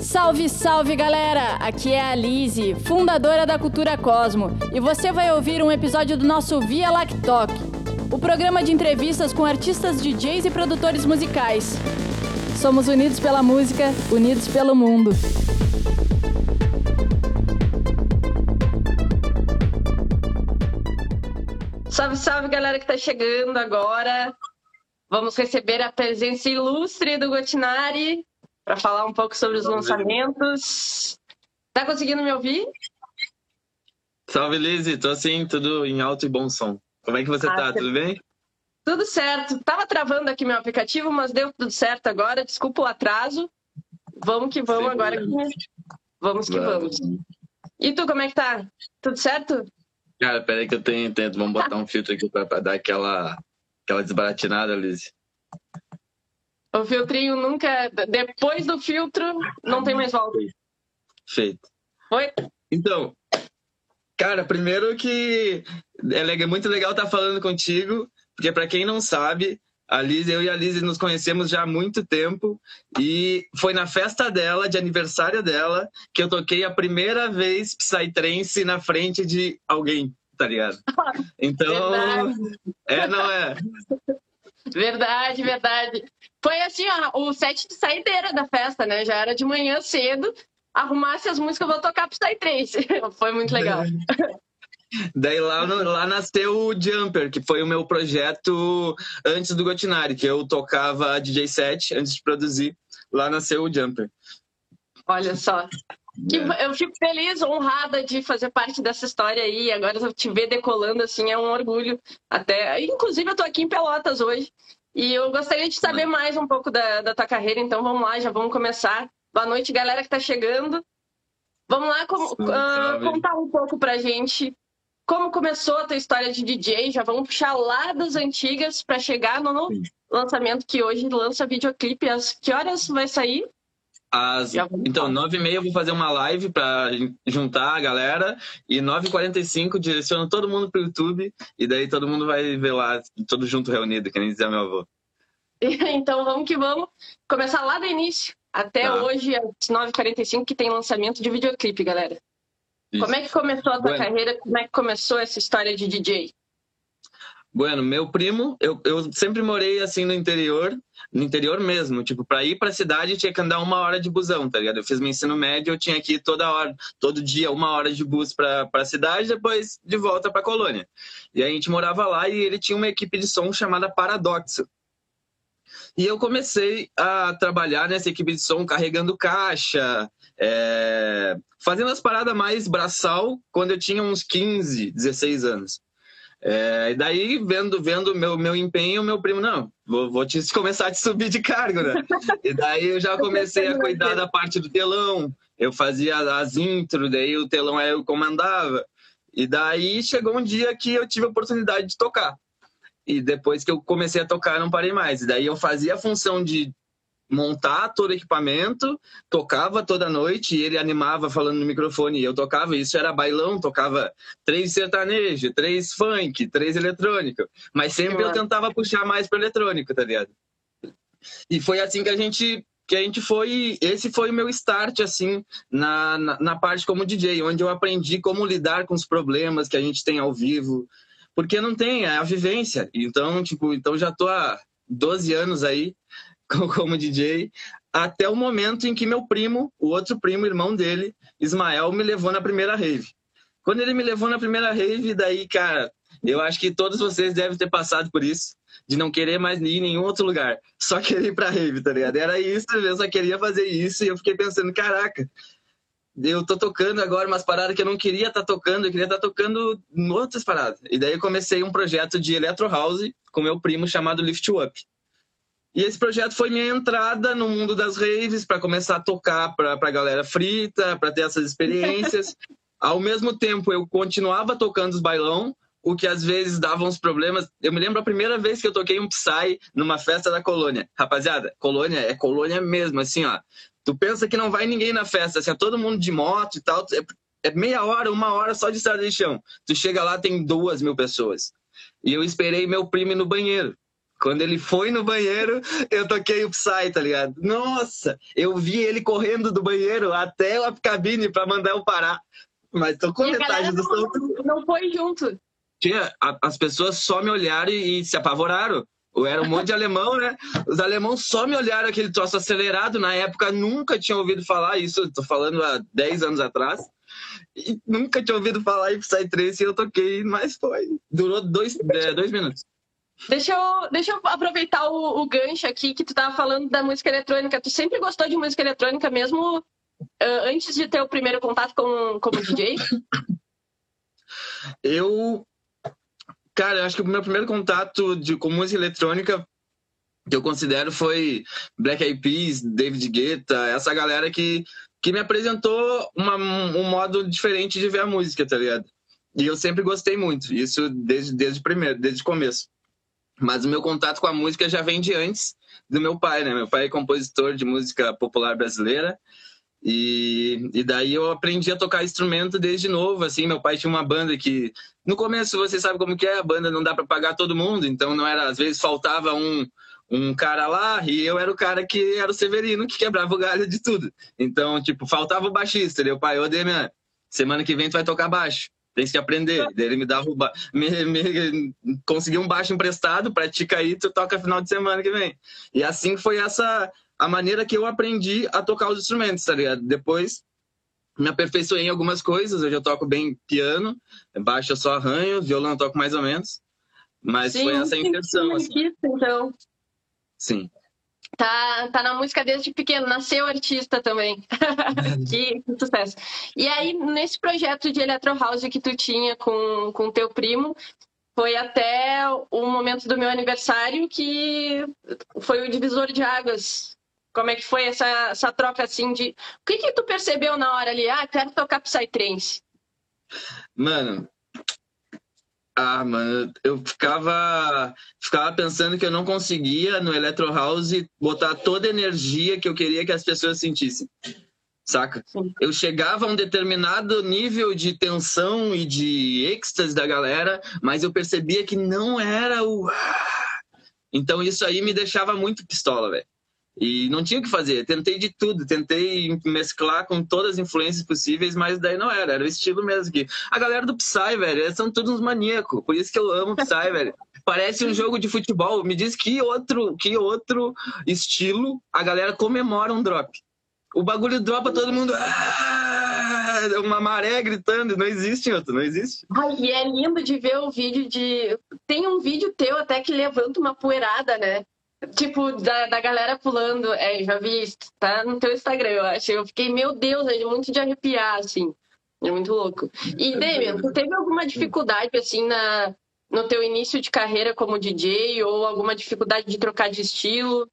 Salve, salve galera! Aqui é a Lise, fundadora da Cultura Cosmo, e você vai ouvir um episódio do nosso Via Lactoc, o programa de entrevistas com artistas, DJs e produtores musicais. Somos unidos pela música, unidos pelo mundo. Salve, salve galera que tá chegando agora. Vamos receber a presença ilustre do Gotinari para falar um pouco sobre os lançamentos. Tá conseguindo me ouvir? Salve, Lizzy. Tô assim, tudo em alto e bom som. Como é que você ah, tá? Tudo bem? Tudo certo. Tava travando aqui meu aplicativo, mas deu tudo certo agora. Desculpa o atraso. Vamos que vamos Sim, agora. Que... Vamos que vamos. E tu, como é que tá? Tudo certo? Cara, peraí que eu tenho, tento. Vamos botar um filtro aqui pra, pra dar aquela, aquela desbaratinada, Lizzy. O filtrinho nunca. Depois do filtro, não tem mais volta. Feito. Oi? Então, cara, primeiro que é muito legal estar falando contigo, porque para quem não sabe, a Liz, eu e a Liz nos conhecemos já há muito tempo e foi na festa dela, de aniversário dela, que eu toquei a primeira vez Psytrance na frente de alguém, tá ligado? Então, verdade. é, não é? Verdade, verdade. Foi assim, ó, o set de saideira da festa, né? Já era de manhã cedo. Arrumasse as músicas, eu vou tocar pro Psytrance. Foi muito legal. Daí lá, lá nasceu o Jumper, que foi o meu projeto antes do Gotinari, que eu tocava DJ set antes de produzir. Lá nasceu o Jumper. Olha só. Que, é. Eu fico feliz, honrada de fazer parte dessa história aí. Agora te ver decolando assim é um orgulho. Até, inclusive eu tô aqui em Pelotas hoje e eu gostaria de saber mais um pouco da, da tua carreira. Então vamos lá, já vamos começar. Boa noite, galera que tá chegando. Vamos lá com, uh, contar um pouco pra gente como começou a tua história de DJ. Já vamos puxar lá das antigas para chegar no lançamento que hoje lança videoclipe. Às que horas vai sair? As... Então, 9h30 eu vou fazer uma live para juntar a galera e 9h45 direciono todo mundo pro YouTube e daí todo mundo vai ver lá, todo junto reunido, que nem dizia meu avô. então vamos que vamos. Começar lá do início até tá. hoje, às 9h45, que tem lançamento de videoclipe, galera. Isso. Como é que começou a tua bueno. carreira? Como é que começou essa história de DJ? Bueno, meu primo, eu, eu sempre morei assim no interior, no interior mesmo. Tipo, para ir para a cidade tinha que andar uma hora de busão, tá ligado? Eu fiz meu ensino médio, eu tinha que ir toda hora, todo dia, uma hora de bus para a cidade, depois de volta para colônia. E a gente morava lá e ele tinha uma equipe de som chamada Paradoxo. E eu comecei a trabalhar nessa equipe de som carregando caixa, é... fazendo as paradas mais braçal quando eu tinha uns 15, 16 anos. É, e daí, vendo vendo meu, meu empenho, meu primo, não, vou, vou te, começar a te subir de cargo, né? E daí eu já comecei a cuidar da parte do telão, eu fazia as intro, daí o telão aí eu comandava. E daí chegou um dia que eu tive a oportunidade de tocar. E depois que eu comecei a tocar, não parei mais. E daí eu fazia a função de montar todo o equipamento, tocava toda noite e ele animava falando no microfone. E eu tocava, isso era bailão, tocava três sertanejo, três funk, três eletrônico. Mas sempre eu tentava puxar mais para eletrônico, tá ligado? E foi assim que a gente que a gente foi, esse foi o meu start assim na, na, na parte como DJ, onde eu aprendi como lidar com os problemas que a gente tem ao vivo, porque não tem é a vivência. Então, tipo, então já tô há 12 anos aí como DJ, até o momento em que meu primo, o outro primo, irmão dele, Ismael, me levou na primeira rave. Quando ele me levou na primeira rave, daí, cara, eu acho que todos vocês devem ter passado por isso, de não querer mais ir em nenhum outro lugar, só querer ir pra rave, tá ligado? Era isso, eu só queria fazer isso, e eu fiquei pensando, caraca, eu tô tocando agora umas paradas que eu não queria estar tá tocando, eu queria estar tá tocando outras paradas. E daí eu comecei um projeto de Electro House com meu primo chamado Lift Up. E esse projeto foi minha entrada no mundo das raves para começar a tocar para a galera frita, para ter essas experiências. Ao mesmo tempo, eu continuava tocando os bailão, o que às vezes dava uns problemas. Eu me lembro a primeira vez que eu toquei um Psy numa festa da colônia. Rapaziada, colônia é colônia mesmo, assim, ó. Tu pensa que não vai ninguém na festa, assim, é todo mundo de moto e tal. É, é meia hora, uma hora só de estrada de chão. Tu chega lá, tem duas mil pessoas. E eu esperei meu primo no banheiro Quando ele foi no banheiro, eu toquei o Psy, tá ligado? Nossa, eu vi ele correndo do banheiro até a cabine pra mandar eu parar. Mas tocou E a metade do som. não, foi junto. Tinha, a- as pessoas só me olharam e, e se apavoraram. Eu era um monte de alemão, né? Os alemãos só me olharam aquele troço acelerado. Na época, nunca tinha ouvido falar isso. Tô falando há 10 anos atrás. E nunca tinha ouvido falar em Psytrance e eu toquei, mas foi. Durou dois, é, dois minutos. Deixa eu, deixa eu aproveitar o, o gancho aqui que tu tava falando da música eletrônica. Tu sempre gostou de música eletrônica, mesmo ah, antes de ter o primeiro contato com, como DJ? Eu. Cara, eu acho que o meu primeiro contato de, com música eletrônica que eu considero foi Black Eyed Peas, David Guetta, essa galera que, que me apresentou uma, um modo diferente de ver a música, tá ligado? E eu sempre gostei muito, isso desde, desde primeiro, desde o começo. Mas o meu contato com a música já vem de antes do meu pai, né? Meu pai é compositor de música popular brasileira. E, e daí eu aprendi a tocar instrumento desde novo, assim, meu pai tinha uma banda que no começo você sabe como que é, a banda não dá para pagar todo mundo, então não era, às vezes faltava um um cara lá e eu era o cara que era o Severino que quebrava o galho de tudo. Então, tipo, faltava o baixista, ele, pai, ô Demian, semana que vem tu vai tocar baixo. Tem que aprender. Daí ele me dava o ba... me, me conseguiu um baixo emprestado, pratica aí, tu toca final de semana que vem. E assim foi essa a maneira que eu aprendi a tocar os instrumentos, tá ligado? Depois me aperfeiçoei em algumas coisas, hoje eu toco bem piano, baixo eu só arranho, violão eu toco mais ou menos. Mas foi essa a intenção, assim. artista, então. Sim. Tá, tá na música desde pequeno, nasceu artista também. que, que sucesso. E aí, nesse projeto de Electro House que tu tinha com, com teu primo, foi até o momento do meu aniversário que foi o divisor de águas. Como é que foi essa, essa troca assim de. O que que tu percebeu na hora ali? Ah, quero tocar Psytrance. Mano. Ah, mano, eu ficava, ficava pensando que eu não conseguia no Electro House botar toda a energia que eu queria que as pessoas sentissem. Saca? Eu chegava a um determinado nível de tensão e de êxtase da galera, mas eu percebia que não era o. ah. Então isso aí me deixava muito pistola, velho. E não tinha o que fazer. Tentei de tudo, tentei mesclar com todas as influências possíveis, mas daí não era, era o estilo mesmo. Que a galera do Psy, velho, são todos uns maníacos. Por isso que eu amo Psy, velho. Parece um jogo de futebol. Me diz que outro, que outro estilo a galera comemora um drop. O bagulho dropa todo mundo. "Ah!" Uma maré gritando, não existe outro, não existe. Ai, e é lindo de ver o vídeo de. Tem um vídeo teu até que levanta uma poeirada, né? Tipo, da, da galera pulando. É, já vi isso. Tá no teu Instagram, eu acho. Eu fiquei, meu Deus, é muito de arrepiar, assim. É muito louco. E, Demian, tu teve alguma dificuldade, assim, na, no teu início de carreira como DJ? Ou alguma dificuldade de trocar de estilo?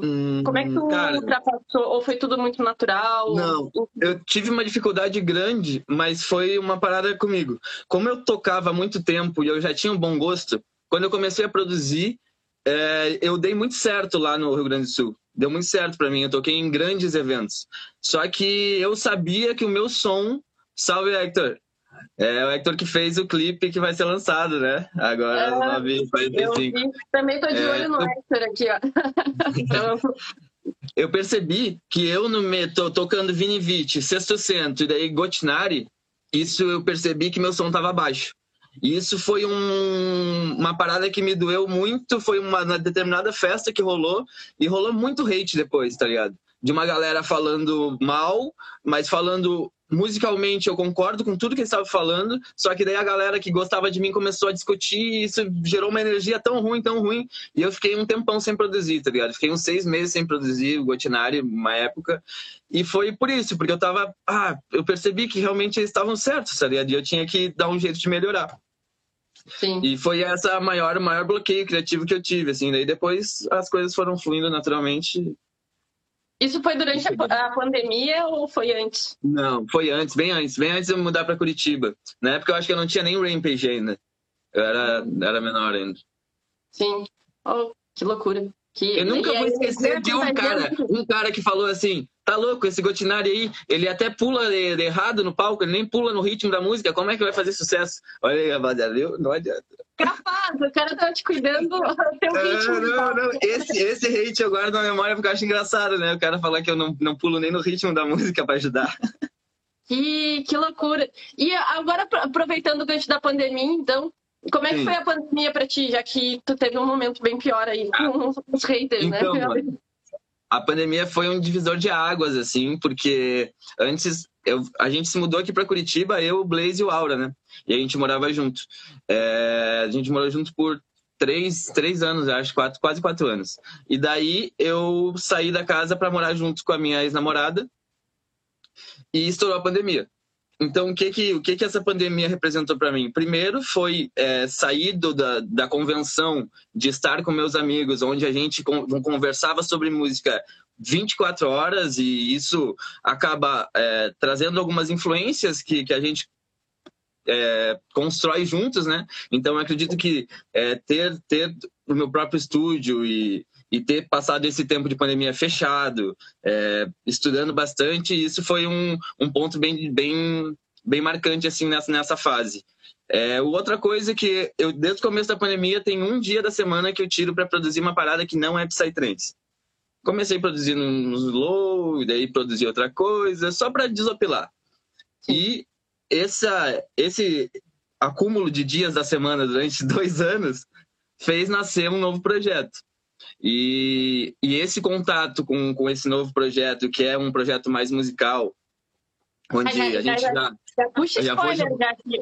Hum, Como é que tu cara, ultrapassou? Ou foi tudo muito natural? Não. eu tive uma dificuldade grande, mas foi uma parada comigo. Como eu tocava há muito tempo e eu já tinha um bom gosto, quando eu comecei a produzir, é, eu dei muito certo lá no Rio Grande do Sul. Deu muito certo pra mim, eu toquei em grandes eventos. Só que eu sabia que o meu som, salve Hector, é o Hector que fez o clipe que vai ser lançado, né? Agora, Ah, às 9h45. Eu vi. Também tô de É, olho no eu- Hector aqui, ó. Então, eu percebi que eu no me- tô tocando Vini Vici, Sexto Cento e daí Gotinari, isso eu percebi que meu som tava baixo. E isso foi um- uma parada que me doeu muito, foi uma, uma determinada festa que rolou, e rolou muito hate depois, tá ligado? De uma galera falando mal, mas falando musicalmente eu concordo com tudo que eles estavam falando, só que daí a galera que gostava de mim começou a discutir e isso gerou uma energia tão ruim, tão ruim, e eu fiquei um tempão sem produzir, tá ligado? Fiquei uns seis meses sem produzir o Gotinari, uma época. E foi por isso, porque eu tava. Ah, eu percebi que realmente eles estavam certos, tá ligado? E eu tinha que dar um jeito de melhorar. sim. E foi essa maior, maior bloqueio criativo que eu tive, assim. Daí depois as coisas foram fluindo naturalmente. Isso foi durante a, pandemia ou foi antes? Não, foi antes, bem antes, bem antes de eu mudar pra Curitiba. Na época eu acho que eu não tinha nem Rampage ainda. Eu era, era menor ainda. Sim. Oh, que loucura. Que... Eu nunca vou esquecer de um cara, um cara que falou assim: tá louco, esse Gotinari aí, ele até pula de, de errado no palco, ele nem pula no ritmo da música, como é que vai fazer sucesso? Olha aí, rapaziada, não adianta. Capaz, o cara tá te cuidando do teu ritmo. Não, não, não. Esse, esse hate eu guardo na memória porque eu acho engraçado, né? O cara falar que eu não, não pulo nem no ritmo da música pra ajudar. Que, que loucura. E agora, aproveitando o gancho da pandemia, então, como é que Sim. foi a pandemia para ti, já que tu teve um momento bem pior aí com os haters, né? então, né? Mano, a pandemia foi um divisor de águas, assim, porque antes eu, a gente se mudou aqui para Curitiba, eu, o Blaze e o Aura, né? E a gente morava junto. É, a gente morou junto por três, três anos, acho, quatro, quase quatro anos. E daí eu saí da casa para morar junto com a minha ex-namorada e estourou a pandemia. Então, o que que, o que, que essa pandemia representou para mim? Primeiro foi é, sair da, da convenção de estar com meus amigos, onde a gente conversava sobre música 24 horas e isso acaba é, trazendo algumas influências que, que a gente é, constrói juntos, né? Então, acredito que é, ter, ter o meu próprio estúdio e, e ter passado esse tempo de pandemia fechado, é, estudando bastante, isso foi um, um ponto bem, bem, bem marcante assim nessa, nessa fase. É, outra coisa que eu, desde o começo da pandemia, tem um dia da semana que eu tiro para produzir uma parada que não é Psytrance. Comecei produzindo um slow, e daí produzi outra coisa, só para desopilar. E essa, esse acúmulo de dias da semana durante dois anos fez nascer um novo projeto. E, e esse contato com, com esse novo projeto, que é um projeto mais musical, onde já, a gente já. Já, já puxa spoiler,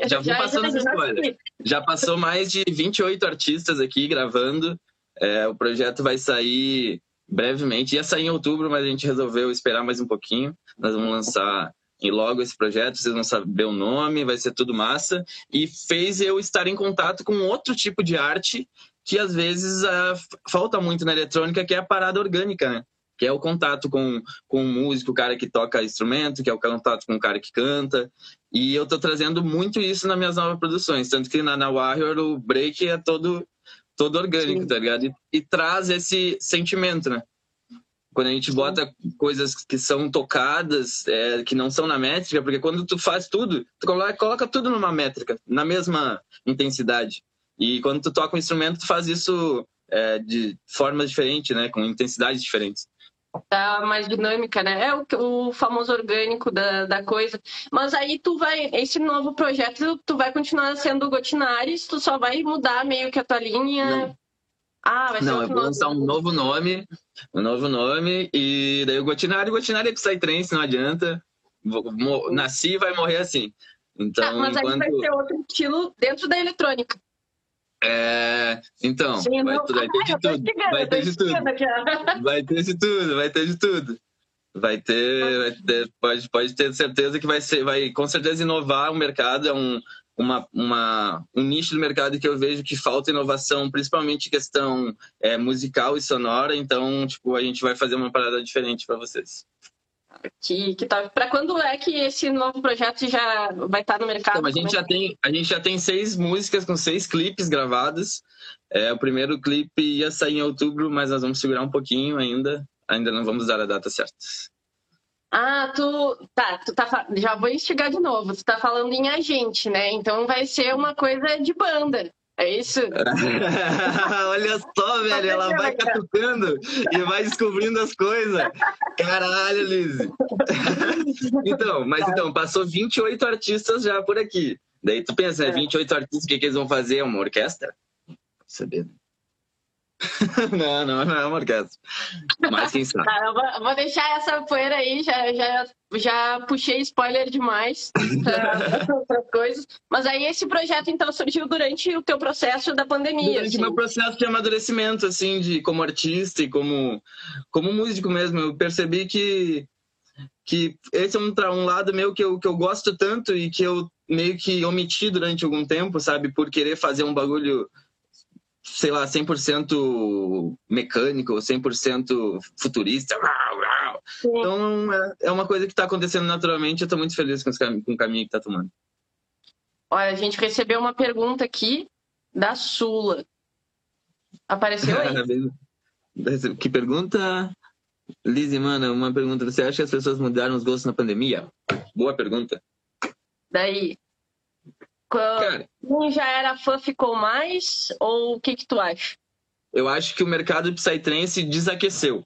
já, já, vou passando já, spoiler. Já passou mais de 28 artistas aqui gravando. É, o projeto vai sair brevemente. Ia sair em outubro, mas a gente resolveu esperar mais um pouquinho. Nós vamos lançar e logo esse projeto, vocês vão saber o nome, vai ser tudo massa. E fez eu estar em contato com outro tipo de arte que às vezes uh, falta muito na eletrônica, que é a parada orgânica, né? Que é o contato com, com o músico, o cara que toca instrumento, que é o contato com o cara que canta. E eu tô trazendo muito isso nas minhas novas produções. Tanto que na, na Warrior o break é todo, todo orgânico, Sim. tá ligado? E, e, traz esse sentimento, né? Quando a gente bota Sim. coisas que são tocadas, é, que não são na métrica, porque quando tu faz tudo, tu coloca, coloca tudo numa métrica, na mesma intensidade. E quando tu toca um instrumento, tu faz isso é, de formas diferentes, né? Com intensidades diferentes. Tá mais dinâmica, né? É o, o famoso orgânico da, da coisa. Mas aí tu vai, esse novo projeto, tu vai continuar sendo Gotinares, tu só vai mudar meio que a tua linha. Não. Ah, vai ser Não, eu vou lançar um novo nome, um novo nome, e daí o Gotinari, o Gotinari é Psytrance, não adianta. Nasci e vai morrer assim. Então, ah, mas enquanto... aí vai ser outro estilo dentro da eletrônica. É, então, Sim, vai, vai, ter de tudo. Vai ter de tudo. Vai ter de tudo, vai ter de tudo. Vai ter, vai ter pode, pode ter certeza que vai ser, vai com certeza inovar o mercado, é um, uma, uma, um nicho do mercado que eu vejo que falta inovação, principalmente questão é, musical e sonora, então, tipo, a gente vai fazer uma parada diferente para vocês. Que, que tá... Para quando é que esse novo projeto já vai estar tá no mercado? Então, a, gente já tem, a gente já tem seis músicas com seis clipes gravados. É, o primeiro clipe ia sair em outubro, mas nós vamos segurar um pouquinho ainda. Ainda não vamos dar a data certa. Ah, tu tá, tu tá já vou instigar de novo. Tu tá falando em agente, né? Então vai ser uma coisa de banda. É isso? Olha só, velho, ela vai catucando e vai descobrindo as coisas. Caralho, Liz. então, mas então, passou 28 artistas já por aqui. Daí tu pensa, né, 28 artistas, o que, que eles vão fazer? É uma orquestra? Saber. não, não, não é uma orquestra. Mas quem sabe. Tá, vou, deixar essa poeira aí, já, já, já puxei spoiler demais para outras coisas. Mas aí esse projeto, então, surgiu durante o teu processo da pandemia. Durante o assim. meu processo de amadurecimento, assim, de como artista e como, como músico mesmo. Eu percebi que, que esse é um, um lado meu que eu, que eu gosto tanto e que eu meio que omiti durante algum tempo, sabe? Por querer fazer um bagulho sei lá, 100% mecânico, 100% futurista. Então, é, é uma coisa que está acontecendo naturalmente. Eu estou muito feliz com, com o caminho que está tomando. Olha, a gente recebeu uma pergunta aqui da Sula. Apareceu aí? que pergunta? Lizzie, mano, uma pergunta. Você acha que as pessoas mudaram os gostos na pandemia? Boa pergunta. Daí, Cara, quem já era fã ficou mais? Ou o que que tu acha? Eu acho que o mercado Psytrance desaqueceu.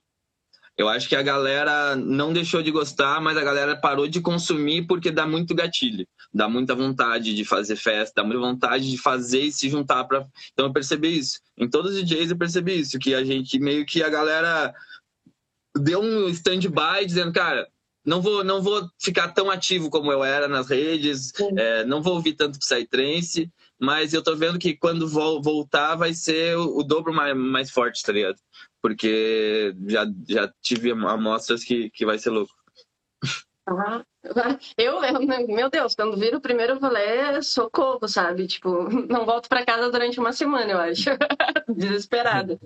Eu acho que a galera não deixou de gostar, mas a galera parou de consumir porque dá muito gatilho, dá muita vontade de fazer festa, dá muita vontade de fazer e se juntar para. Então eu percebi isso. Em todos os DJs eu percebi isso, que a gente meio que a galera deu um stand-by dizendo, cara, não vou, não vou ficar tão ativo como eu era nas redes, é, não vou ouvir tanto Psytrance, mas eu tô vendo que quando voltar vai ser o, o dobro mais, mais forte, tá ligado? porque já, já tive amostras que, que vai ser louco. Eu, eu, meu Deus, quando viro o primeiro rolê, socorro, sabe? Tipo, não volto para casa durante uma semana, eu acho. Desesperada.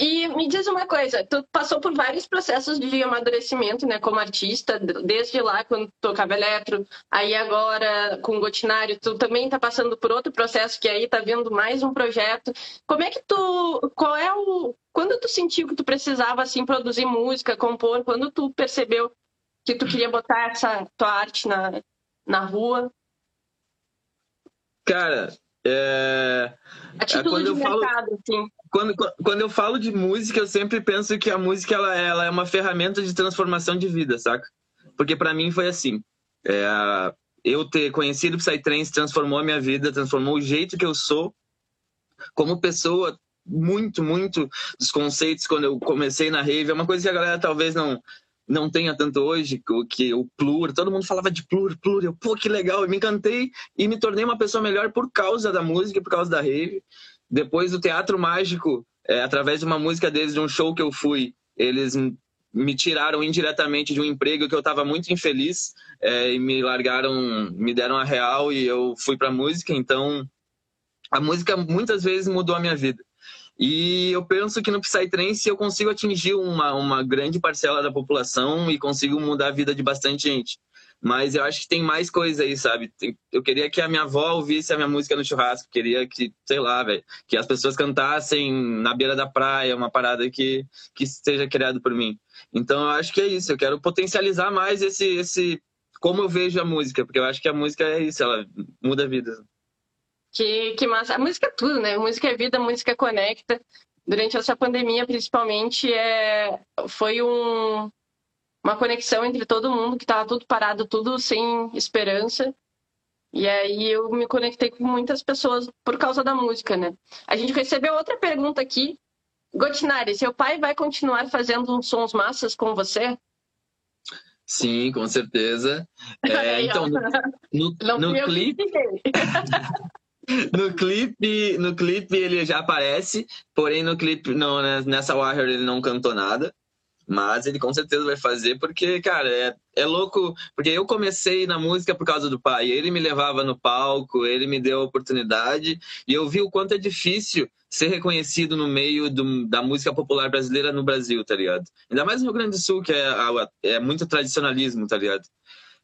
E me diz uma coisa, tu passou por vários processos de amadurecimento, né, como artista, desde lá quando tocava eletro, aí agora com o Gotinário, tu também tá passando por outro processo que aí tá vindo mais um projeto. Como é que tu, qual é o, quando tu sentiu que tu precisava assim produzir música, compor, quando tu percebeu que tu queria botar essa tua arte na, na rua? Cara, é... É, de mercado, falo... assim quando, quando eu falo de música, eu sempre penso que a música ela, ela é uma ferramenta de transformação de vida, saca? Porque para mim foi assim. É, eu ter conhecido o Psytrance transformou a minha vida, transformou o jeito que eu sou como pessoa. Muito, muito dos conceitos quando eu comecei na rave. É uma coisa que a galera talvez não, não tenha tanto hoje, que o plur, todo mundo falava de plur, plur, eu, pô, que legal, eu me encantei e me tornei uma pessoa melhor por causa da música, por causa da rave. Depois do Teatro Mágico, é, através de uma música deles, de um show que eu fui, eles me tiraram indiretamente de um emprego que eu estava muito infeliz é, e me largaram, me deram a real e eu fui para música. Então, a música muitas vezes mudou a minha vida. E eu penso que no Psytrance eu consigo atingir uma, uma grande parcela da população e consigo mudar a vida de bastante gente. Mas eu acho que tem mais coisa aí, sabe? Eu queria que a minha avó ouvisse a minha música no churrasco. Queria que, sei lá, velho, que as pessoas cantassem na beira da praia, uma parada que, que seja criado por mim. Então eu acho que é isso. Eu quero potencializar mais esse, esse como eu vejo a música, porque eu acho que a música é isso, ela muda a vida. Que, que massa. A música é tudo, né? A música é vida, música conecta. Durante essa pandemia, principalmente, é... foi um uma conexão entre todo mundo, que estava tudo parado, tudo sem esperança. E aí eu me conectei com muitas pessoas por causa da música, né? A gente recebeu outra pergunta aqui. Gotinari, seu pai vai continuar fazendo uns sons massas com você? Sim, com certeza. É, então, no, no, no clipe. no clipe, no clipe ele já aparece, porém no clipe não, né, nessa Warrior ele não cantou nada. Mas ele com certeza vai fazer, porque, cara, é, é louco. Porque eu comecei na música por causa do pai. Ele me levava no palco, ele me deu a oportunidade. E eu vi o quanto é difícil ser reconhecido no meio do, da música popular brasileira no Brasil, tá ligado? Ainda mais no Rio Grande do Sul, que é, é muito tradicionalismo, tá ligado?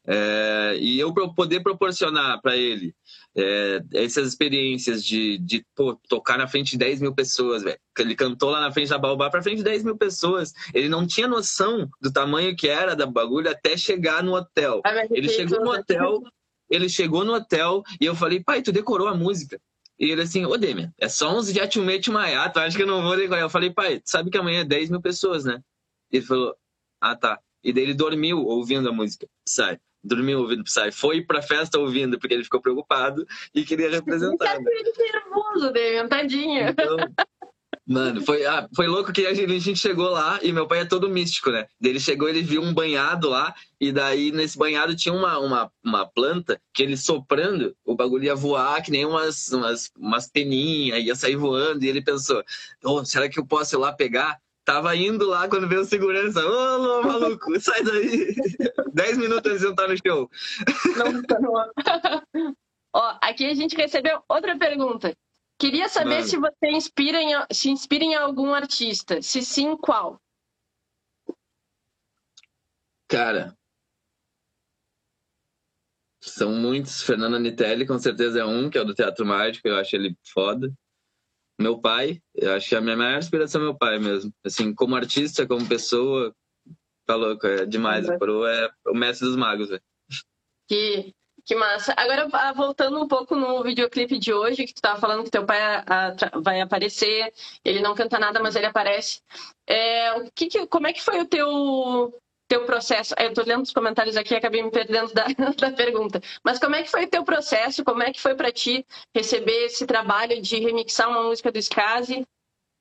É, e eu poder proporcionar para ele é, essas experiências de, de pô, tocar na frente de 10 mil pessoas, velho. Ele cantou lá na frente da Baobá para frente de 10 mil pessoas. Ele não tinha noção do tamanho que era da bagulho até chegar no hotel. Ah, ele chegou no hotel, ele chegou no hotel e eu falei, pai, tu decorou a música? E ele assim, ô Demian, é só uns de Atumete Maiá, tu acha que eu não vou decorar? Eu falei, pai, tu sabe que amanhã é 10 mil pessoas, né? Ele falou, ah tá. E daí ele dormiu ouvindo a música, sai dormiu ouvindo Psy, foi pra festa ouvindo, porque ele ficou preocupado e queria representar. Ele nervoso, Damian, tadinha. Então, mano, foi, ah, foi louco que a gente, a gente chegou lá e meu pai é todo místico, né? Ele chegou, ele viu um banhado lá, e daí nesse banhado tinha uma, uma, uma planta que ele soprando, o bagulho ia voar que nem umas, umas, umas peninhas, ia sair voando, e ele pensou, oh, será que eu posso ir lá pegar? Tava indo lá quando veio o segurança. Ô, maluco, sai daí. Dez minutos antes de entrar no show. Não, tá no Ó, aqui a gente recebeu outra pergunta. Queria saber Mano. se você inspira em, se inspira em algum artista. Se sim, qual? Cara, são muitos. Fernando Nitelli, com certeza, é um, que é o do Teatro Mágico. Eu acho ele foda meu pai. Eu acho que a minha maior inspiração é meu pai mesmo. Assim, como artista, como pessoa, tá louco, é demais. O Pro é o mestre dos magos, velho. Que, que massa. Agora, ah, voltando um pouco no videoclipe de hoje, que tu tava falando que teu pai a, a, vai aparecer, ele não canta nada, mas ele aparece. É, o que, que como é que foi o teu, teu processo? Eu tô lendo os comentários aqui acabei me perdendo da, da pergunta. Mas como é que foi o teu processo? Como é que foi para ti receber esse trabalho de remixar uma música do Skazi?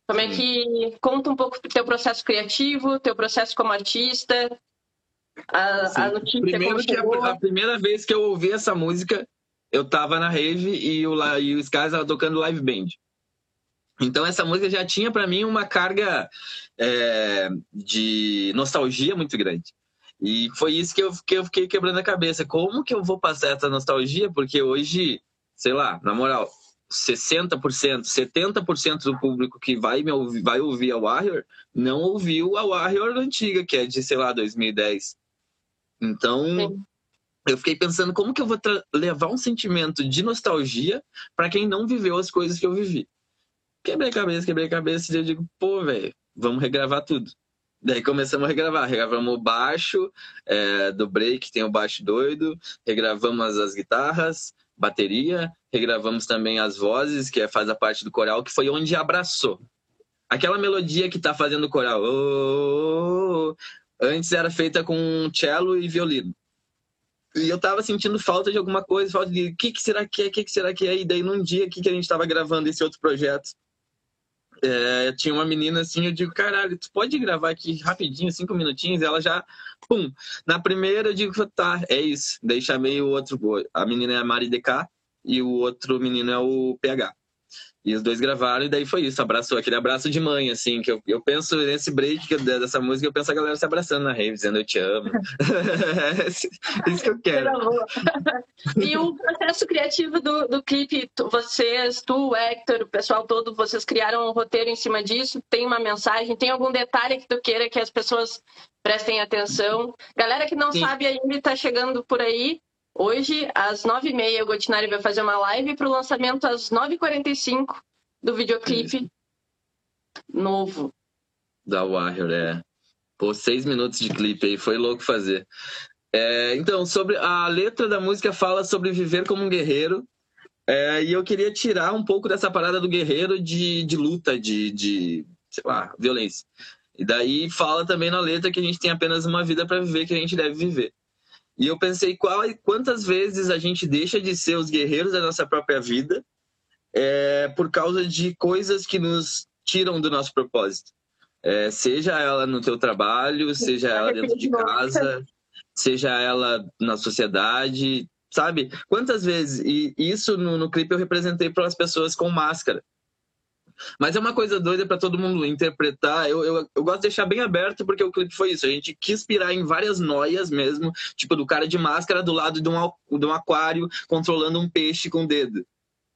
Como é que conta um pouco do teu processo criativo, teu processo como artista? A, a notícia Primeiro que a, a, primeira vez que eu ouvi essa música, eu tava na rave e o, e o Skies tava tocando live band. Então essa música já tinha para mim uma carga é, de nostalgia muito grande. E foi isso que eu, que eu fiquei quebrando a cabeça. Como que eu vou passar essa nostalgia? Porque hoje, sei lá, na moral, 60%, 70% do público que vai, me ouvir, vai ouvir a Warrior não ouviu a Warrior antiga, que é de, sei lá, 2010. Então, Sim. eu fiquei pensando como que eu vou levar um sentimento de nostalgia para quem não viveu as coisas que eu vivi. Quebrei cabeça, quebrei cabeça, e eu digo, pô, velho, vamos regravar tudo. Daí começamos a regravar. Regravamos o baixo é, do break, tem o baixo doido, regravamos as guitarras, bateria, regravamos também as vozes, que é, faz a parte do coral, que foi onde abraçou. Aquela melodia que tá fazendo o coral, oh, oh, oh, antes era feita com cello e violino. E eu tava sentindo falta de alguma coisa, falta de o que, que será que é, o que, que será que é. E daí num dia que, que a gente tava gravando esse outro projeto, é, tinha uma menina assim, eu digo, caralho, tu pode gravar aqui rapidinho, cinco minutinhos? Ela já, pum. Na primeira eu digo, tá, é isso. Daí chamei o outro, a menina é a Mari DK e o outro menino é o PH. E os dois gravaram e daí foi isso, abraçou, aquele abraço de mãe, assim, que eu, eu penso nesse break dessa música, eu penso a galera se abraçando na rave, dizendo eu te amo. isso que eu quero. e o processo criativo do, do clipe, vocês, tu, Hector, o pessoal todo, vocês criaram um roteiro em cima disso? Tem uma mensagem? Tem algum detalhe que tu queira que as pessoas prestem atenção? Galera que não Sim. sabe ainda está chegando por aí, Hoje, às 9h30, o Gotinari vai fazer uma live para o lançamento às 9h45 do videoclipe novo. Da Warrior, é. Pô, seis minutos de clipe aí, foi louco fazer. É, então, sobre a letra da música fala sobre viver como um guerreiro. É, e eu queria tirar um pouco dessa parada do guerreiro de, de luta, de, de, sei lá, violência. E daí fala também na letra que a gente tem apenas uma vida para viver, que a gente deve viver. E eu pensei qual, quantas vezes a gente deixa de ser os guerreiros da nossa própria vida é, por causa de coisas que nos tiram do nosso propósito. É, seja ela no teu trabalho, seja ela dentro de casa, seja ela na sociedade, sabe? Quantas vezes, e isso no, no clipe eu representei para as pessoas com máscara. Mas é uma coisa doida para todo mundo interpretar. Eu, eu, eu, gosto de deixar bem aberto porque o clipe foi isso. A gente quis pirar em várias noias mesmo, tipo do cara de máscara do lado de um, de um aquário controlando um peixe com o dedo.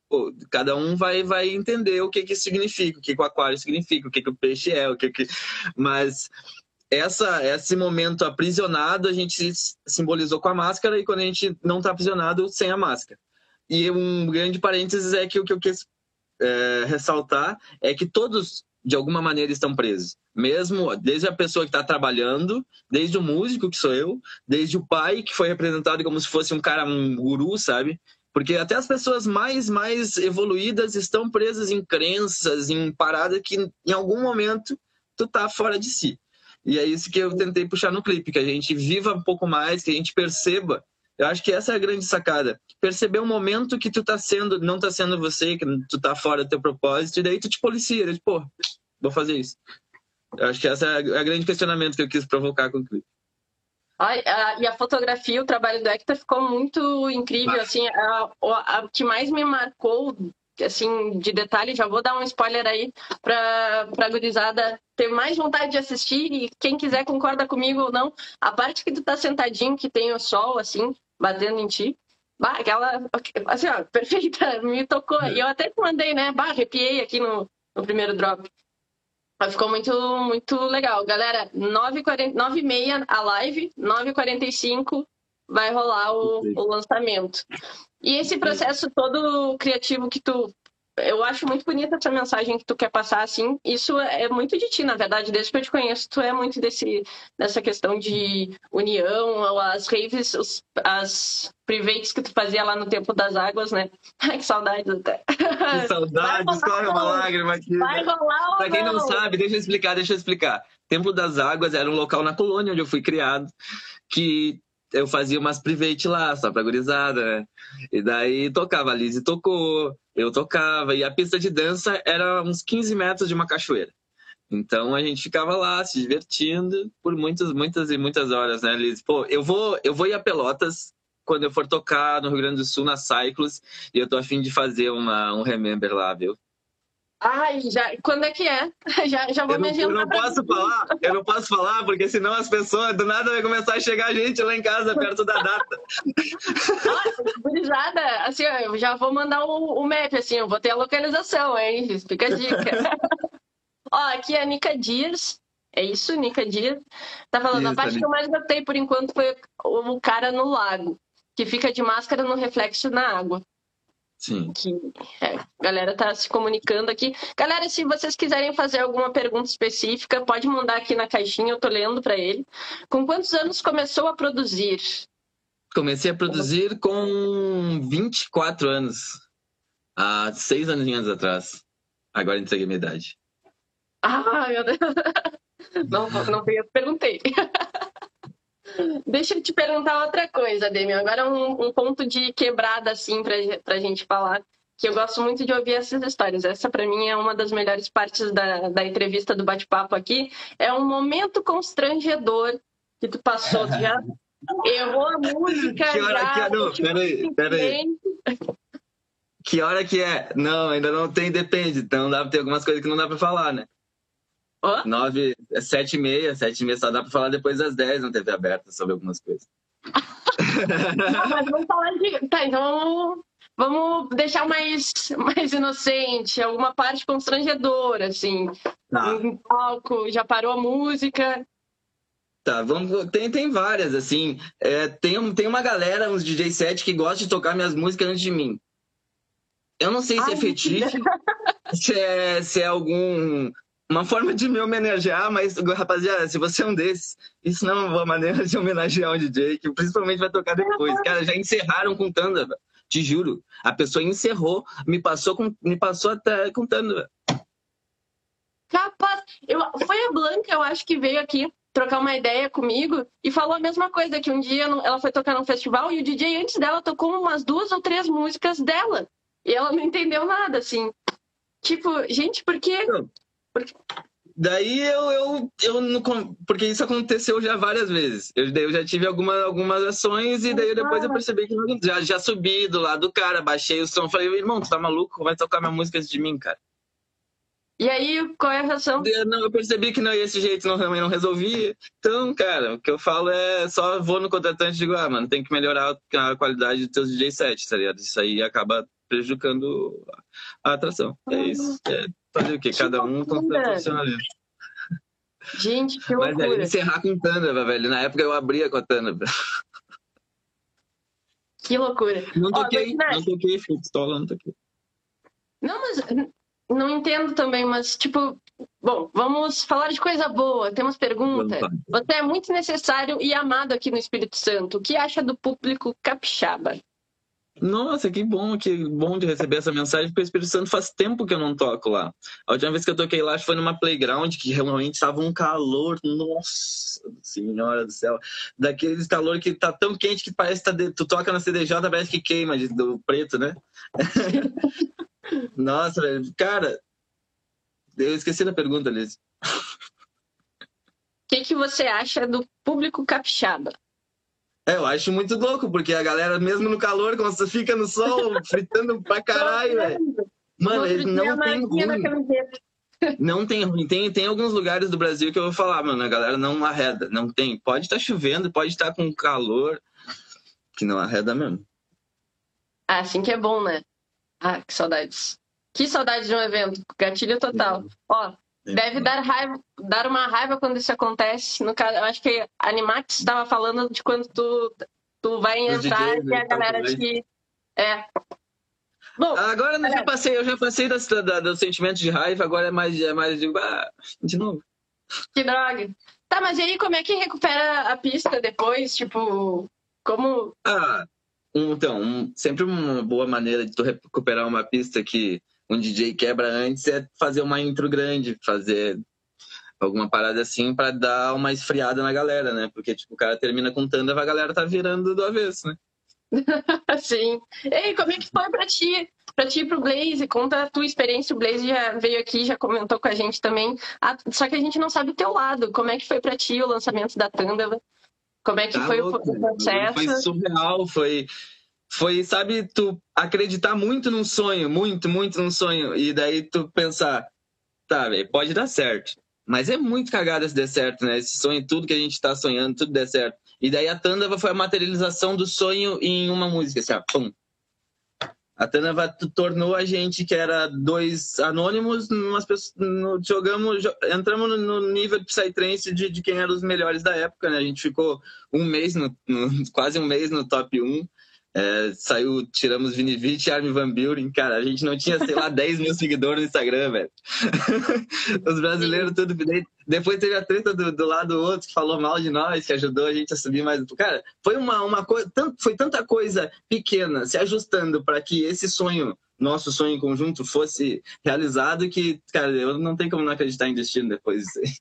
Pô, cada um vai, vai entender o que que significa, o que, que o aquário significa, o que, que o peixe é, o que que... Mas essa, esse momento aprisionado a gente simbolizou com a máscara e quando a gente não está aprisionado, sem a máscara. E um grande parênteses é que o que eu quis é, ressaltar é que todos, de alguma maneira, estão presos. Mesmo desde a pessoa que está trabalhando, desde o músico, que sou eu, desde o pai, que foi representado como se fosse um cara, um guru, sabe? Porque até as pessoas mais, mais evoluídas estão presas em crenças, em paradas que em algum momento tu tá fora de si. E é isso que eu tentei puxar no clipe, que a gente viva um pouco mais, que a gente perceba eu acho que essa é a grande sacada. Perceber o momento que tu tá sendo, não tá sendo você, que tu tá fora do teu propósito, e daí tu te policia, né? pô, vou fazer isso. Eu acho que esse é o grande questionamento que eu quis provocar com o clipe. e a fotografia, o trabalho do Hector ficou muito incrível, assim, a, a, a, que mais me marcou, assim, de detalhe, já vou dar um spoiler aí para a gurizada ter mais vontade de assistir e quem quiser concorda comigo ou não, a parte que tu tá sentadinho, que tem o sol, assim, batendo em ti. Bah, aquela, assim, ó, perfeita, me tocou. E eu até te mandei, né? Bah, arrepiei aqui no, no primeiro drop. Mas ficou muito, muito legal. Galera, 9h30 a live, 9h45 vai rolar o, o lançamento. E esse processo todo criativo que tu eu acho muito bonita essa mensagem que tu quer passar, assim. Isso é muito de ti, na verdade. Desde que eu te conheço, tu é muito desse, dessa questão de união, as raves, os, as privates que tu fazia lá no Tempo das Águas, né? Ai, que saudades até. Que saudades, escorre uma lágrima aqui. Vai rolar Pra quem não sabe, deixa eu explicar, deixa eu explicar. Templo das Águas era um local na colônia onde eu fui criado, que eu fazia umas private lá, só pra gurizada, né? E daí tocava, a Lizzie tocou, eu tocava, e a pista de dança era uns 15 metros de uma cachoeira. Então a gente ficava lá se divertindo por muitas, muitas e muitas horas, né, Liz? Pô, eu vou, eu vou ir a Pelotas quando eu for tocar no Rio Grande do Sul, na Cyclos, e eu tô afim de fazer uma, um remember lá, viu? Ai, já, quando é que é? Já, já vou Eu me não, eu agendar. não posso falar, eu não posso falar, porque senão as pessoas, do nada vai começar a chegar gente lá em casa perto da data. Gurizada, assim, eu já vou mandar o, o map, assim, eu vou ter a localização, hein? Fica a dica. ó, aqui é a Nica Dias. É isso, Nica Dias. Tá falando, a Isso, parte ali. que eu mais gostei por enquanto foi o cara no lago, que fica de máscara no reflexo na água. Sim. que é, a galera tá se comunicando aqui. Galera, se vocês quiserem fazer alguma pergunta específica, pode mandar aqui na caixinha, eu tô lendo para ele. Com quantos anos começou a produzir? Comecei a produzir com 24 anos. Há seis aninhos atrás. Agora entreguei minha idade. Ah, meu Deus. Não, não perguntei. Deixa eu te perguntar outra coisa, Demi. Agora um, um ponto de quebrada, assim, pra, pra gente falar. Que eu gosto muito de ouvir essas histórias. Essa, pra mim, é uma das melhores partes da, da entrevista do bate-papo aqui. É um momento constrangedor que tu passou. Tu já errou a música. Que hora já, que é? Não, peraí, peraí. Que hora que é? Não, ainda não tem, depende. Então dá, tem algumas coisas que não dá pra falar, né? Nove, é sete e meia, sete e meia só dá pra falar depois das dez na TV aberta sobre algumas coisas. Não, mas vamos falar de. Tá, então vamos, deixar mais, mais inocente, alguma parte constrangedora, assim. Tá, Um palco, já parou a música. tá vamos, tem, tem várias, assim. É, tem, tem uma galera, uns DJ set, que gosta de tocar minhas músicas antes de mim. Eu não sei se Ai, é fetiche, se é, se é algum. Uma forma de me homenagear, mas, rapaziada, se você é um desses, isso não é uma maneira de homenagear um DJ, que principalmente vai tocar depois. Cara, já encerraram com velho. Te juro. A pessoa encerrou, me passou, com, me passou até com velho. Capaz. Eu, foi a Blanca, eu acho, que veio aqui trocar uma ideia comigo e falou a mesma coisa, que um dia ela foi tocar num festival e o DJ antes dela tocou umas duas ou três músicas dela. E ela não entendeu nada, assim. Tipo, gente, por quê? Daí eu, eu, eu não. Porque isso aconteceu já várias vezes. Eu, daí eu já tive alguma, algumas ações e daí depois eu percebi que não, já, já subi do lado do cara, baixei o som, falei, irmão, tu tá maluco? Vai tocar minha música antes de mim, cara. E aí, qual é a reação? Eu, não, eu percebi que não, esse jeito não, também não resolvia. Então, cara, o que eu falo é só vou no contratante e digo, ah, mano, tem que melhorar a qualidade dos teus DJ sets, tá ligado? Isso aí acaba prejudicando a atração. É isso. É fazer o quê? Cada um com seu loucura. profissionalismo. Gente, que Mas é, loucura. encerrar com Tândava, velho. Na época eu abria com a Tândava. Que loucura. Não toquei, mas, né, não toquei, fui pistola, não toquei. Não, mas não entendo também, mas tipo, bom, vamos falar de coisa boa. Temos pergunta. Vamos Você é muito necessário e amado aqui no Espírito Santo. O que acha do público capixaba? Nossa, que bom, que bom de receber essa mensagem, porque o Espírito Santo faz tempo que eu não toco lá. A última vez que eu toquei lá foi numa playground que realmente estava um calor, nossa senhora do céu. Daqueles calor que tá tão quente que parece que tá de- tu toca na CDJ, parece que queima do preto, né? nossa, velho, cara, eu esqueci da pergunta, Liz. O que, que você acha do público capixaba? É, eu acho muito louco, porque a galera, mesmo no calor, quando você fica no sol, fritando pra caralho, velho. Mano, eles não tem ruim. Não tem ruim. Tem, tem alguns lugares do Brasil que eu vou falar, mano, a galera não arreda. Não tem. Pode estar chovendo, pode estar com calor, que não arreda mesmo. Ah, assim que é bom, né? Ah, que saudades. Que saudades de um evento. Gatilho total. Ó, deve dar raiva, dar uma raiva quando isso acontece. No caso, eu acho que a Animax estava falando de quando tu, tu vai entrar DJs, e a né, galera te. É, Bom, agora eu já passei, eu já passei das, da, do sentimento de raiva, agora é mais, é mais de, ah, de novo. Que droga. Tá, mas e aí como é que recupera a pista depois? Tipo, como. Ah, então, um, sempre uma boa maneira de tu recuperar uma pista que um DJ quebra antes é fazer uma intro grande, fazer alguma parada assim para dar uma esfriada na galera, né? Porque tipo, o cara termina com tanda, a galera tá virando do avesso, né? Sim. Ei, como é que foi pra ti? Pra ti e pro Blaze, conta a tua experiência. O Blaze já veio aqui, já comentou com a gente também. Ah, só que a gente não sabe o teu lado. Como é que foi pra ti o lançamento da Tândava? Como é que tá foi louco, o processo? Foi surreal, foi foi, sabe, tu acreditar muito num sonho, muito, muito num sonho, e daí tu pensar, tá, véio, pode dar certo. Mas é muito cagada se der certo, né? Esse sonho, tudo que a gente tá sonhando, tudo der certo. E daí a Tandava foi a materialização do sonho em uma música, assim, ó, pum. A Tandava tornou a gente, que era dois anônimos, umas pessoas, jogamos, entramos no nível de Psytrance de, de quem eram os melhores da época, né? A gente ficou um mês, no, no quase um mês no top 1. É, saiu, tiramos Vinivite e Armin Van Buren. Cara, a gente não tinha, sei lá, 10 mil seguidores no Instagram, velho. Os brasileiros tudo. Depois teve a treta do, do lado do outro que falou mal de nós, que ajudou a gente a subir mais. Cara, foi uma, uma coisa. Foi tanta coisa pequena se ajustando para que esse sonho, nosso sonho em conjunto, fosse realizado que, cara, eu não tenho como não acreditar em destino depois disso aí.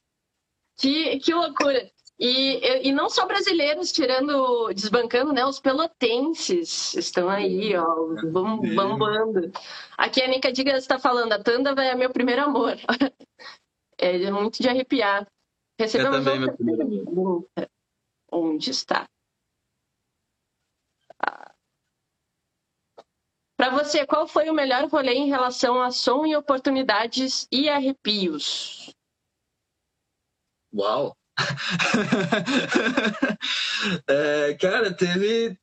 Que, que loucura! E, e não só brasileiros tirando, desbancando, né? Os pelotenses estão aí, ó, bombando. Aqui a Nica Digas está falando, a Tanda é meu primeiro amor. É muito de arrepiar. Recebemos Eu também, meu primeiro Onde está? Para você, qual foi o melhor rolê em relação a som e oportunidades e arrepios? Uau! é, cara, teve,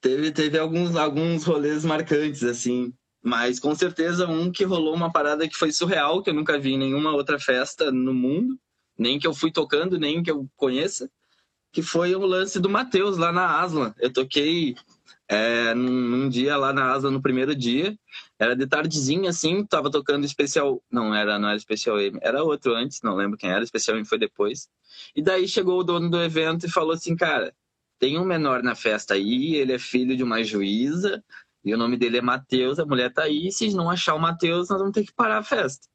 teve, teve alguns, alguns rolês marcantes, assim. Mas com certeza um que rolou uma parada que foi surreal, que eu nunca vi em nenhuma outra festa no mundo, nem que eu fui tocando, nem que eu conheça, que foi o lance do Matheus lá na Aslan. Eu toquei é, num, dia lá na Aslan no primeiro dia, era de tardezinha, assim, tava tocando especial. Não, era, não era especial M, era outro antes, não lembro quem era, especial M foi depois. E daí chegou o dono do evento e falou assim, cara, tem um menor na festa aí, ele é filho de uma juíza, e o nome dele é Matheus, a mulher tá aí, se não achar o Matheus, nós vamos ter que parar a festa.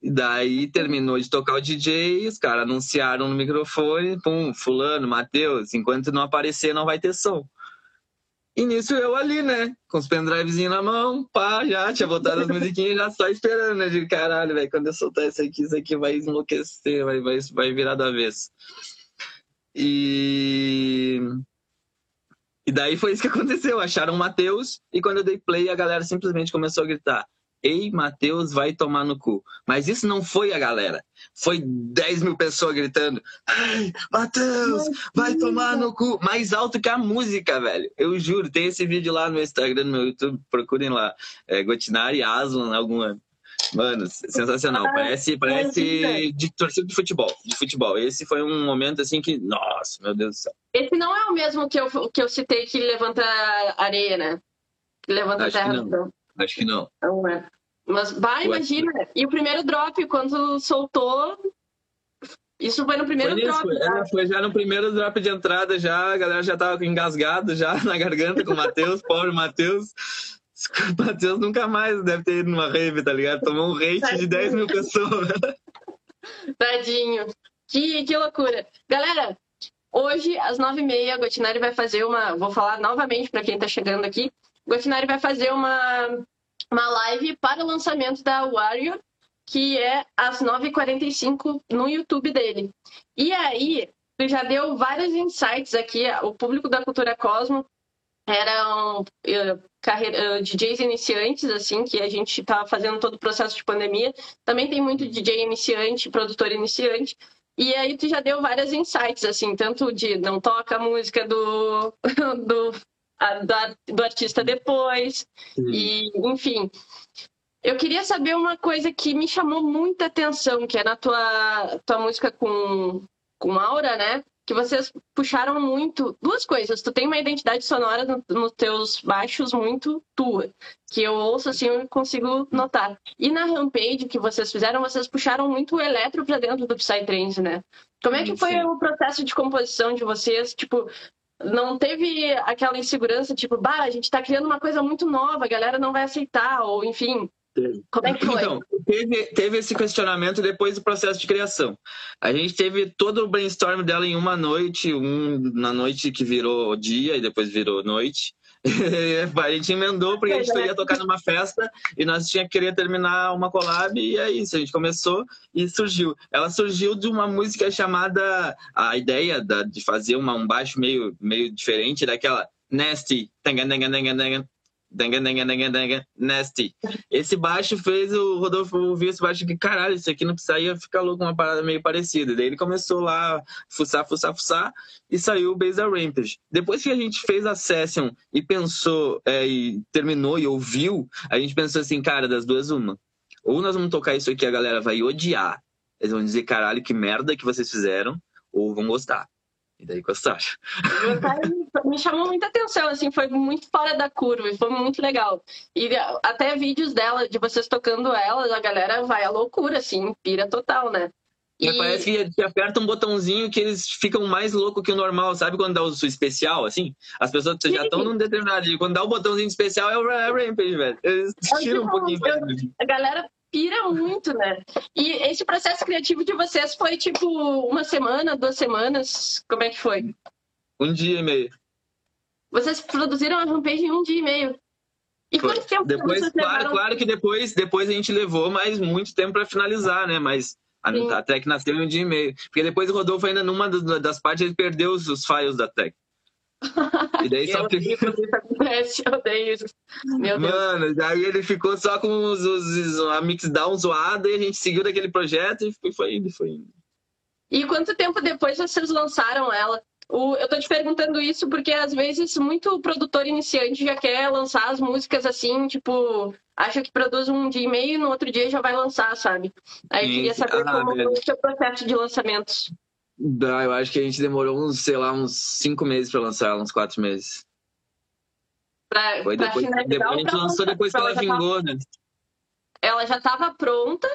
E daí terminou de tocar o DJ, os caras anunciaram no microfone, pum, fulano, Matheus, enquanto não aparecer não vai ter som. E nisso eu ali, né? Com os pendrivezinhos na mão, pá, já tinha botado as musiquinhas já só esperando, né? De caralho, velho, quando eu soltar isso aqui, isso aqui vai enlouquecer, vai, vai, vai virar do avesso. E. E daí foi isso que aconteceu. Acharam o Matheus e quando eu dei play, a galera simplesmente começou a gritar: Ei, Matheus, vai tomar no cu. Mas isso não foi a galera. Foi 10 mil pessoas gritando: Ei, Matheus, vai tomar no cu. Mais alto que a música, velho. Eu juro, tem esse vídeo lá no Instagram, no meu YouTube, procurem lá. É, Gotinari Aslan, alguma. Mano, sensacional. Parece, parece de torcida de futebol. De futebol. Esse foi um momento assim que, nossa, meu Deus do céu. Esse não é o mesmo que eu, que eu citei que levanta areia, né? Que levanta Acho terra. Que não. Acho que não. Não é. Mas vai, imagina. E o primeiro drop, quando soltou. Isso foi no primeiro foi drop. Foi, é, foi já no primeiro drop de entrada, já, a galera já tava engasgado já na garganta com o Matheus, pobre Matheus. O Matheus nunca mais deve ter ido numa rave, tá ligado? Tomou um hate Tadinho. de 10 mil pessoas. Tadinho. Que, que loucura. Galera, hoje, às nove e meia, a Gotinari vai fazer uma. Vou falar novamente para quem tá chegando aqui. Gotinari vai fazer uma, uma live para o lançamento da Warrior, que é às 9h45 no YouTube dele. E aí, tu já deu vários insights aqui, o público da Cultura Cosmo eram uh, carreira, uh, DJs iniciantes, assim, que a gente estava fazendo todo o processo de pandemia. Também tem muito DJ iniciante, produtor iniciante. E aí tu já deu vários insights, assim, tanto de não toca a música do, do da, do artista depois. E, enfim. Eu queria saber uma coisa que me chamou muita atenção, que é na tua, tua música com, com Aura, né? que vocês puxaram muito duas coisas. Tu tem uma identidade sonora nos no teus baixos muito tua, que eu ouço assim, eu consigo notar. E na Rampage que vocês fizeram, vocês puxaram muito o eletro para dentro do Psytrance, né? Como é que foi Sim. o processo de composição de vocês? Tipo, não teve aquela insegurança, tipo, bah, a gente tá criando uma coisa muito nova, a galera não vai aceitar, ou enfim, como é que foi? Então, teve, teve esse questionamento depois do processo de criação. A gente teve todo o brainstorm dela em uma noite, um, na noite que virou dia e depois virou noite. a gente emendou porque a gente ia tocar numa festa e nós tinha que querer terminar uma collab e é isso, a gente começou e surgiu. Ela surgiu de uma música chamada a ideia da, de fazer uma, um baixo meio meio diferente daquela Nasty, Denga, denga, denga, denga, nasty. Esse baixo fez o Rodolfo ouvir esse baixo que caralho, isso aqui não precisaria ficar louco, uma parada meio parecida. Daí ele começou lá fuçar, fuçar, fuçar e saiu o Base Rampage. Depois que a gente fez a session e pensou, é, e terminou e ouviu, a gente pensou assim, cara, das duas, uma. Ou nós vamos tocar isso aqui, a galera vai odiar. Eles vão dizer, caralho, que merda que vocês fizeram, ou vão gostar. E daí, você acha? Me chamou muita atenção, assim, foi muito fora da curva e foi muito legal. E até vídeos dela, de vocês tocando ela, a galera vai à loucura, assim, pira total, né? E... Parece que aperta um botãozinho que eles ficam mais loucos que o normal, sabe? Quando dá o especial, assim, as pessoas já estão num determinado. Quando dá o botãozinho especial é o Rampage, velho. Eles é tiram um pouquinho. a galera pira muito, né? E esse processo criativo de vocês foi tipo uma semana, duas semanas? Como é que foi? Um dia e meio. Vocês produziram a homepage em um dia e meio. E foi. quanto tempo depois, vocês claro, levaram? Claro que depois, depois a gente levou mais muito tempo para finalizar, né? Mas a, a Tech nasceu em um dia e meio. Porque depois o Rodolfo ainda numa das partes ele perdeu os, os files da Tech. E daí só Deus. Mano, daí ele ficou só com os, os, a mixdown zoada e a gente seguiu daquele projeto e foi, foi indo, foi indo. E quanto tempo depois vocês lançaram ela? O, eu tô te perguntando isso porque às vezes muito produtor iniciante já quer lançar as músicas assim, tipo, acha que produz um dia e meio e no outro dia já vai lançar, sabe? Aí eu queria saber ah, como foi o seu processo de lançamentos. Ah, eu acho que a gente demorou uns, sei lá, uns cinco meses para lançar, uns quatro meses. Pra, Foi depois, depois a gente lançou depois que ela vingou, né? Ela já estava pronta,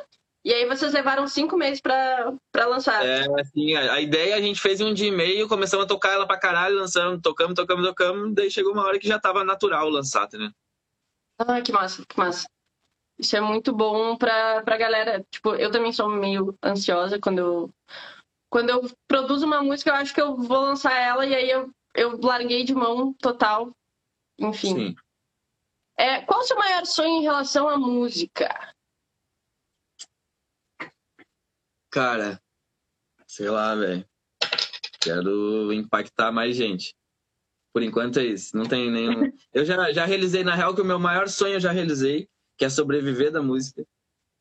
e aí vocês levaram cinco meses para lançar. É, assim, a, a, ideia a gente fez um dia e meio, começamos a tocar ela pra caralho, lançando, tocamos, tocamos, tocamos, daí chegou uma hora que já tava natural lançar, né? Ah, que massa, que massa. Isso é muito bom pra, pra galera. Tipo, eu também sou meio ansiosa quando eu quando eu produzo uma música, eu acho que eu vou lançar ela e aí eu, eu larguei de mão total. Enfim. Sim. É, qual o seu maior sonho em relação à música? Cara, sei lá, velho. Quero impactar mais gente. Por enquanto é isso. Não tem nenhum. Eu já, já realizei, na real, que o meu maior sonho eu já realizei, que é sobreviver da música.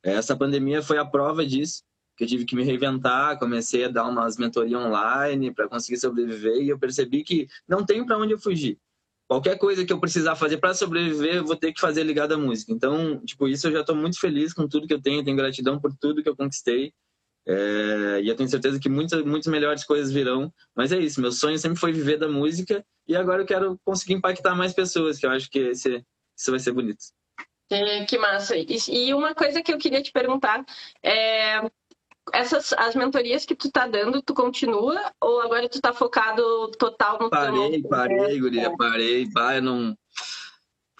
Essa pandemia foi a prova disso que eu tive que me reinventar, comecei a dar umas mentorias online para conseguir sobreviver e eu percebi que não tenho para onde eu fugir. Qualquer coisa que eu precisar fazer para sobreviver, eu vou ter que fazer ligado à música. Então, tipo, isso eu já estou muito feliz com tudo que eu tenho, tenho gratidão por tudo que eu conquistei. É, e eu tenho certeza que muitas, muitas melhores coisas virão. Mas é isso, meu sonho sempre foi viver da música e agora eu quero conseguir impactar mais pessoas, que eu acho que esse, isso vai ser bonito. É, que massa. E uma coisa que eu queria te perguntar é essas as mentorias que tu tá dando, tu continua ou agora tu tá focado total no parei, teu... Parei, guria, parei, vai, não...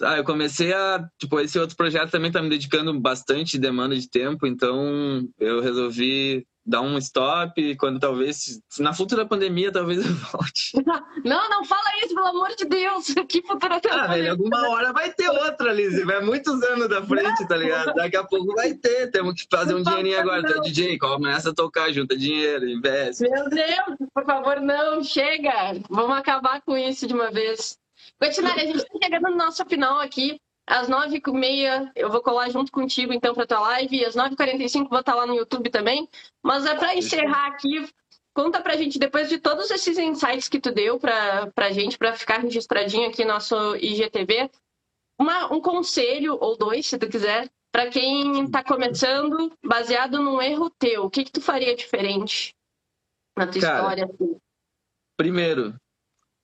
Ah, eu comecei a, tipo, esse outro projeto também tá me dedicando bastante demanda de tempo, então eu resolvi dar um stop quando talvez na futura pandemia talvez eu volte. Não, não fala isso, pelo amor de Deus. Que futura Ah, velho, alguma hora vai ter outra, Lizzie. Vai muitos anos da frente, tá ligado? Daqui a pouco vai ter. Temos que fazer um dinheirinho agora. Tá, DJ, começa a tocar, junta dinheiro, investe. Meu Deus, por favor, não, chega. Vamos acabar com isso de uma vez. Continuar, a gente está chegando no nosso final aqui. Às 9h30 eu vou colar junto contigo então para tua live. Às 9h45 vou estar lá no YouTube também. Mas é para encerrar aqui, conta pra gente, depois de todos esses insights que tu deu pra, pra gente, para ficar registradinho aqui no nosso IGTV, uma, um conselho, ou dois, se tu quiser, para quem está começando, baseado num erro teu. O que, que tu faria diferente na tua Cara, história? Primeiro,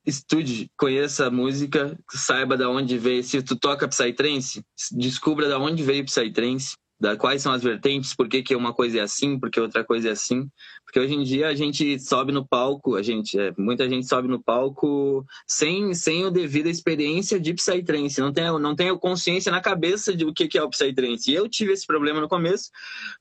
estude, conheça a música, saiba da onde veio. Se tu toca Psytrance, descubra da onde veio Psytrance da quais são as vertentes, por que, que uma coisa é assim, por que outra coisa é assim. Porque hoje em dia a gente sobe no palco, a gente, é, muita gente sobe no palco sem, sem a devida experiência de Psytrance, não tem, não tem consciência na cabeça de o que, que é o Psytrance. E eu tive esse problema no começo,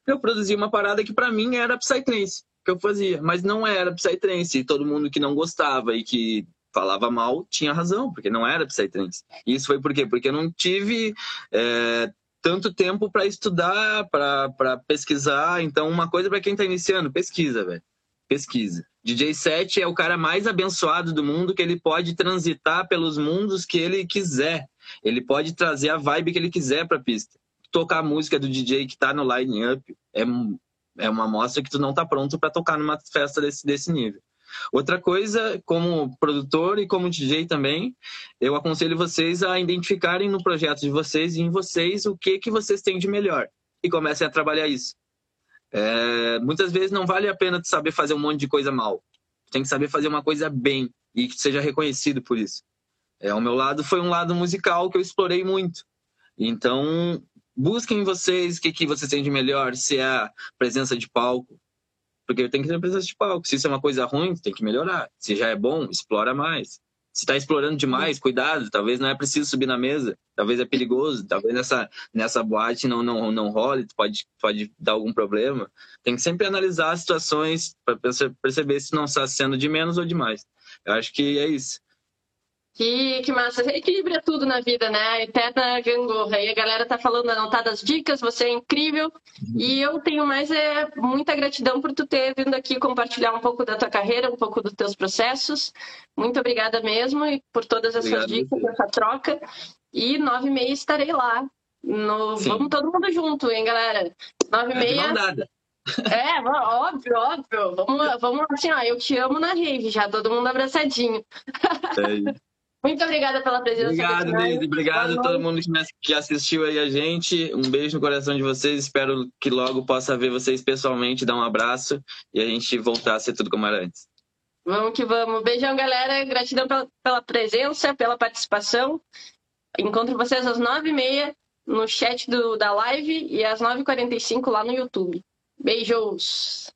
eu produzi uma parada que para mim era Psytrance, que eu fazia, mas não era Psytrance. Todo mundo que não gostava e que falava mal tinha razão, porque não era Psytrance. Isso foi por quê? Porque eu não tive é, tanto tempo para estudar, para pesquisar. Então, uma coisa para quem está iniciando, pesquisa, velho. Pesquisa. DJ 7 é o cara mais abençoado do mundo que ele pode transitar pelos mundos que ele quiser. Ele pode trazer a vibe que ele quiser para a pista. Tocar a música do DJ que está no line up é, é uma amostra que tu não está pronto para tocar numa festa desse, desse nível. Outra coisa, como produtor e como DJ também, eu aconselho vocês a identificarem no projeto de vocês e em vocês o que, que vocês têm de melhor e comecem a trabalhar isso. É, muitas vezes não vale a pena saber fazer um monte de coisa mal. Tem que saber fazer uma coisa bem e que seja reconhecido por isso. É, ao meu lado foi um lado musical que eu explorei muito. Então, busquem vocês o que, que vocês têm de melhor, se é a presença de palco, porque tem que ter presença de palco. Se isso é uma coisa ruim, tem que melhorar. Se já é bom, explora mais. Se está explorando demais, cuidado. Talvez não é preciso subir na mesa. Talvez é perigoso. Talvez nessa, nessa boate não, não, não role. Pode, pode dar algum problema. Tem que sempre analisar as situações para perceber se não está sendo de menos ou de mais. Eu acho que é isso. Que, que massa. Equilibra tudo na vida, né? Eterna gangorra. E a galera tá falando, anotadas dicas, você é incrível. E eu tenho mais é, muita gratidão por tu ter vindo aqui compartilhar um pouco da tua carreira, um pouco dos teus processos. Muito obrigada mesmo e por todas essas Obrigado, dicas, essa troca. E nove e meia estarei lá. No... Vamos todo mundo junto, hein, galera? Nove e é meia. É, óbvio, óbvio. Vamos, vamos assim, ó, eu te amo na rave, já todo mundo abraçadinho. É muito obrigada pela presença. Obrigado, Deise. Obrigado a todo mundo que assistiu aí a gente. Um beijo no coração de vocês. Espero que logo possa ver vocês pessoalmente, dar um abraço e a gente voltar a ser tudo como era antes. Vamos que vamos. Beijão, galera. Gratidão pela, pela presença, pela participação. Encontro vocês às nove e meia no chat do, da live e às nove e quarenta e cinco lá no YouTube. Beijos!